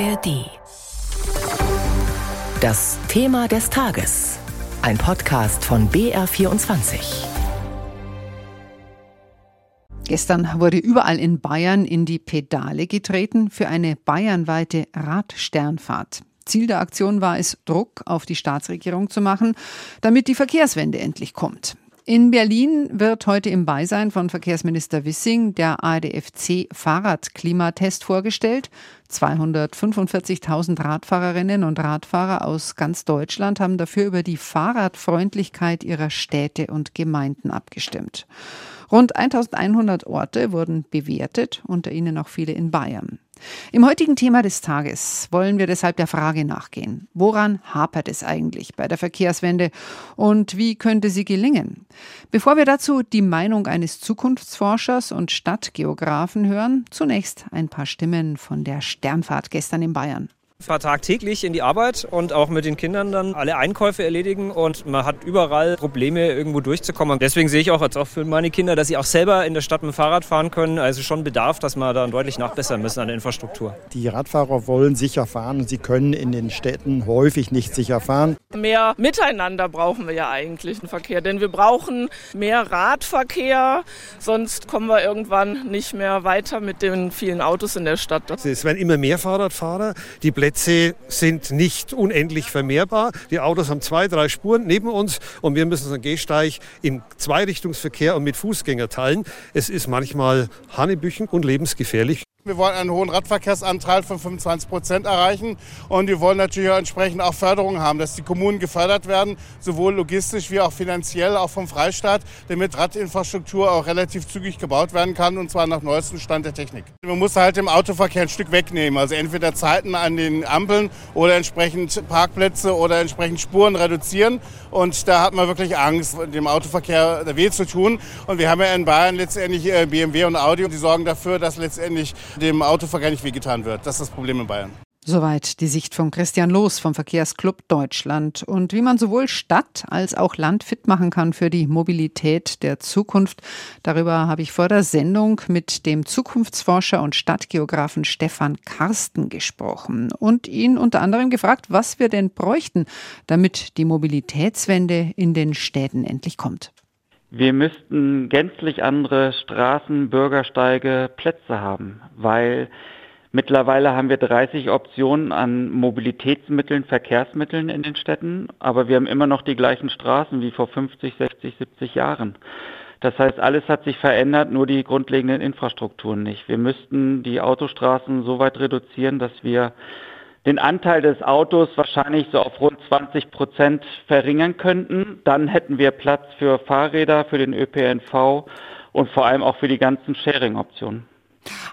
ARD. Das Thema des Tages. Ein Podcast von BR24. Gestern wurde überall in Bayern in die Pedale getreten für eine bayernweite Radsternfahrt. Ziel der Aktion war es, Druck auf die Staatsregierung zu machen, damit die Verkehrswende endlich kommt. In Berlin wird heute im Beisein von Verkehrsminister Wissing der ADFC Fahrradklimatest vorgestellt. 245.000 Radfahrerinnen und Radfahrer aus ganz Deutschland haben dafür über die Fahrradfreundlichkeit ihrer Städte und Gemeinden abgestimmt. Rund 1100 Orte wurden bewertet, unter ihnen auch viele in Bayern. Im heutigen Thema des Tages wollen wir deshalb der Frage nachgehen, woran hapert es eigentlich bei der Verkehrswende und wie könnte sie gelingen? Bevor wir dazu die Meinung eines Zukunftsforschers und Stadtgeografen hören, zunächst ein paar Stimmen von der Sternfahrt gestern in Bayern fahre tagtäglich in die Arbeit und auch mit den Kindern dann alle Einkäufe erledigen und man hat überall Probleme, irgendwo durchzukommen. Deswegen sehe ich auch jetzt auch für meine Kinder, dass sie auch selber in der Stadt mit dem Fahrrad fahren können. Also schon Bedarf, dass wir da deutlich nachbessern müssen an der Infrastruktur. Die Radfahrer wollen sicher fahren und sie können in den Städten häufig nicht sicher fahren. Mehr Miteinander brauchen wir ja eigentlich im Verkehr, denn wir brauchen mehr Radverkehr, sonst kommen wir irgendwann nicht mehr weiter mit den vielen Autos in der Stadt. Es werden immer mehr Fahrradfahrer. Die Plätze sind nicht unendlich vermehrbar. Die Autos haben zwei, drei Spuren neben uns und wir müssen unseren Gehsteig im Zweirichtungsverkehr und mit Fußgänger teilen. Es ist manchmal hanebüchen und lebensgefährlich. Wir wollen einen hohen Radverkehrsanteil von 25 Prozent erreichen und wir wollen natürlich auch entsprechend auch Förderungen haben, dass die Kommunen gefördert werden, sowohl logistisch wie auch finanziell, auch vom Freistaat, damit Radinfrastruktur auch relativ zügig gebaut werden kann und zwar nach neuestem Stand der Technik. Man muss halt im Autoverkehr ein Stück wegnehmen, also entweder Zeiten an den Ampeln oder entsprechend Parkplätze oder entsprechend Spuren reduzieren und da hat man wirklich Angst, dem Autoverkehr weh zu tun und wir haben ja in Bayern letztendlich äh, BMW und Audi, die sorgen dafür, dass letztendlich dem Autoverkehr nicht wehgetan wird. Das ist das Problem in Bayern. Soweit die Sicht von Christian Loos vom Verkehrsclub Deutschland und wie man sowohl Stadt als auch Land fit machen kann für die Mobilität der Zukunft. Darüber habe ich vor der Sendung mit dem Zukunftsforscher und Stadtgeografen Stefan Karsten gesprochen und ihn unter anderem gefragt, was wir denn bräuchten, damit die Mobilitätswende in den Städten endlich kommt. Wir müssten gänzlich andere Straßen, Bürgersteige, Plätze haben, weil mittlerweile haben wir 30 Optionen an Mobilitätsmitteln, Verkehrsmitteln in den Städten, aber wir haben immer noch die gleichen Straßen wie vor 50, 60, 70 Jahren. Das heißt, alles hat sich verändert, nur die grundlegenden Infrastrukturen nicht. Wir müssten die Autostraßen so weit reduzieren, dass wir den Anteil des Autos wahrscheinlich so auf rund 20 Prozent verringern könnten. Dann hätten wir Platz für Fahrräder, für den ÖPNV und vor allem auch für die ganzen Sharing-Optionen.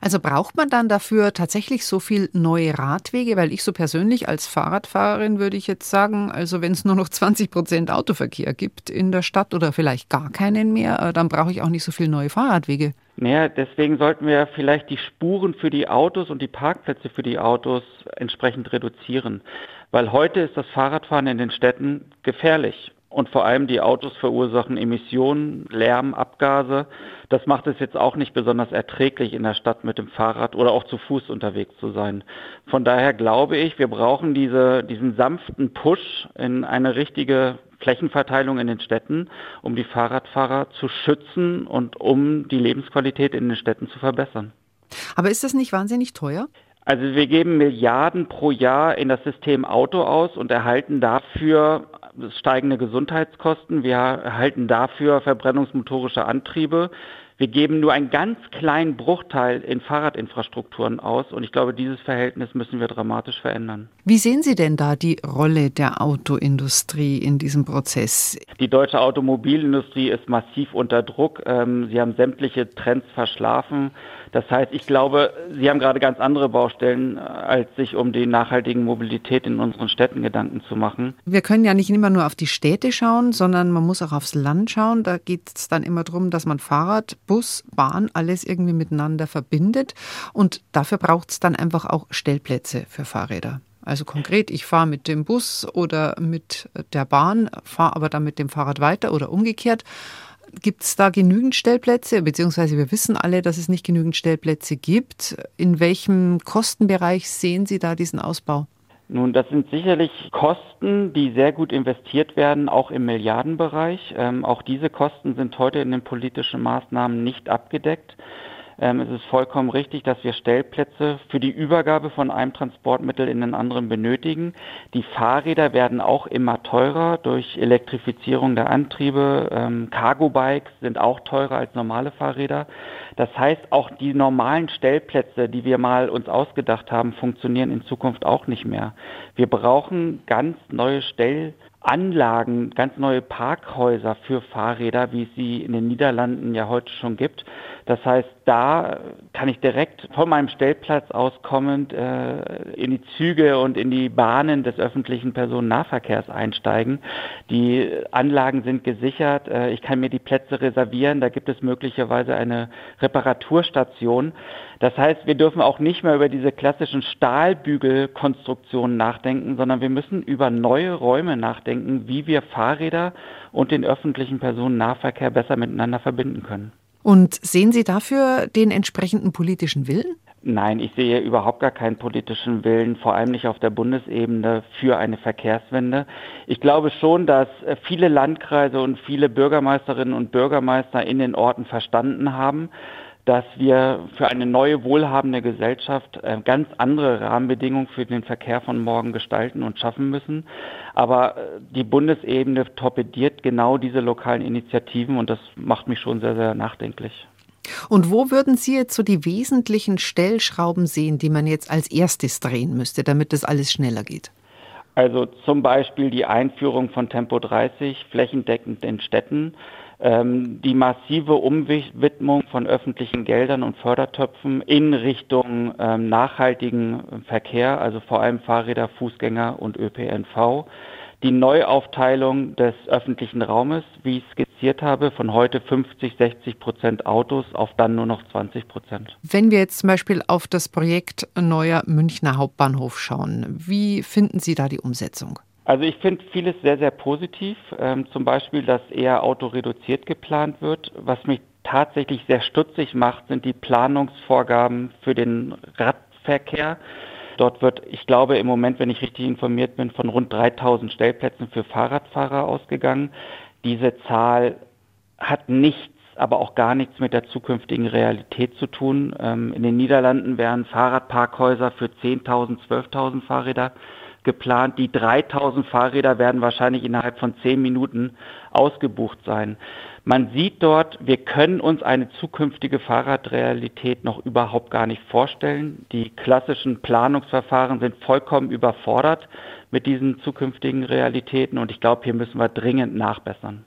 Also braucht man dann dafür tatsächlich so viel neue Radwege? Weil ich so persönlich als Fahrradfahrerin würde ich jetzt sagen, also wenn es nur noch 20 Prozent Autoverkehr gibt in der Stadt oder vielleicht gar keinen mehr, äh, dann brauche ich auch nicht so viel neue Fahrradwege. Naja, deswegen sollten wir vielleicht die Spuren für die Autos und die Parkplätze für die Autos entsprechend reduzieren. Weil heute ist das Fahrradfahren in den Städten gefährlich. Und vor allem die Autos verursachen Emissionen, Lärm, Abgase. Das macht es jetzt auch nicht besonders erträglich, in der Stadt mit dem Fahrrad oder auch zu Fuß unterwegs zu sein. Von daher glaube ich, wir brauchen diese, diesen sanften Push in eine richtige Flächenverteilung in den Städten, um die Fahrradfahrer zu schützen und um die Lebensqualität in den Städten zu verbessern. Aber ist das nicht wahnsinnig teuer? Also wir geben Milliarden pro Jahr in das System Auto aus und erhalten dafür steigende Gesundheitskosten. Wir erhalten dafür verbrennungsmotorische Antriebe. Wir geben nur einen ganz kleinen Bruchteil in Fahrradinfrastrukturen aus und ich glaube, dieses Verhältnis müssen wir dramatisch verändern. Wie sehen Sie denn da die Rolle der Autoindustrie in diesem Prozess? Die deutsche Automobilindustrie ist massiv unter Druck. Ähm, sie haben sämtliche Trends verschlafen. Das heißt, ich glaube, Sie haben gerade ganz andere Baustellen, äh, als sich um die nachhaltige Mobilität in unseren Städten Gedanken zu machen. Wir können ja nicht immer nur auf die Städte schauen, sondern man muss auch aufs Land schauen. Da geht es dann immer darum, dass man Fahrrad, Bus, Bahn, alles irgendwie miteinander verbindet. Und dafür braucht es dann einfach auch Stellplätze für Fahrräder. Also konkret, ich fahre mit dem Bus oder mit der Bahn, fahre aber dann mit dem Fahrrad weiter oder umgekehrt Gibt es da genügend Stellplätze? Beziehungsweise wir wissen alle, dass es nicht genügend Stellplätze gibt. In welchem Kostenbereich sehen Sie da diesen Ausbau? Nun, das sind sicherlich Kosten, die sehr gut investiert werden, auch im Milliardenbereich. Ähm, auch diese Kosten sind heute in den politischen Maßnahmen nicht abgedeckt. Ähm, es ist vollkommen richtig, dass wir Stellplätze für die Übergabe von einem Transportmittel in den anderen benötigen. Die Fahrräder werden auch immer teurer durch Elektrifizierung der Antriebe. Ähm, Cargo-Bikes sind auch teurer als normale Fahrräder. Das heißt, auch die normalen Stellplätze, die wir mal uns ausgedacht haben, funktionieren in Zukunft auch nicht mehr. Wir brauchen ganz neue Stellplätze. Anlagen, ganz neue Parkhäuser für Fahrräder, wie es sie in den Niederlanden ja heute schon gibt. Das heißt, da kann ich direkt von meinem Stellplatz aus kommend äh, in die Züge und in die Bahnen des öffentlichen Personennahverkehrs einsteigen. Die Anlagen sind gesichert. Äh, ich kann mir die Plätze reservieren. Da gibt es möglicherweise eine Reparaturstation. Das heißt, wir dürfen auch nicht mehr über diese klassischen Stahlbügelkonstruktionen nachdenken, sondern wir müssen über neue Räume nachdenken, wie wir Fahrräder und den öffentlichen Personennahverkehr besser miteinander verbinden können. Und sehen Sie dafür den entsprechenden politischen Willen? Nein, ich sehe überhaupt gar keinen politischen Willen, vor allem nicht auf der Bundesebene für eine Verkehrswende. Ich glaube schon, dass viele Landkreise und viele Bürgermeisterinnen und Bürgermeister in den Orten verstanden haben, dass wir für eine neue wohlhabende Gesellschaft äh, ganz andere Rahmenbedingungen für den Verkehr von morgen gestalten und schaffen müssen. Aber äh, die Bundesebene torpediert genau diese lokalen Initiativen und das macht mich schon sehr, sehr nachdenklich. Und wo würden Sie jetzt so die wesentlichen Stellschrauben sehen, die man jetzt als erstes drehen müsste, damit das alles schneller geht? Also zum Beispiel die Einführung von Tempo 30 flächendeckend in Städten die massive Umwidmung von öffentlichen Geldern und Fördertöpfen in Richtung ähm, nachhaltigen Verkehr, also vor allem Fahrräder, Fußgänger und ÖPNV. Die Neuaufteilung des öffentlichen Raumes, wie ich skizziert habe, von heute 50, 60 Prozent Autos auf dann nur noch 20 Prozent. Wenn wir jetzt zum Beispiel auf das Projekt Neuer Münchner Hauptbahnhof schauen, wie finden Sie da die Umsetzung? Also ich finde vieles sehr, sehr positiv. Ähm, zum Beispiel, dass eher autoreduziert geplant wird. Was mich tatsächlich sehr stutzig macht, sind die Planungsvorgaben für den Radverkehr. Dort wird, ich glaube, im Moment, wenn ich richtig informiert bin, von rund 3000 Stellplätzen für Fahrradfahrer ausgegangen. Diese Zahl hat nichts aber auch gar nichts mit der zukünftigen Realität zu tun. Ähm, in den Niederlanden wären Fahrradparkhäuser für 10.000, 12.000 Fahrräder geplant. Die 3000 Fahrräder werden wahrscheinlich innerhalb von zehn Minuten ausgebucht sein. Man sieht dort, wir können uns eine zukünftige Fahrradrealität noch überhaupt gar nicht vorstellen. Die klassischen Planungsverfahren sind vollkommen überfordert mit diesen zukünftigen Realitäten und ich glaube, hier müssen wir dringend nachbessern.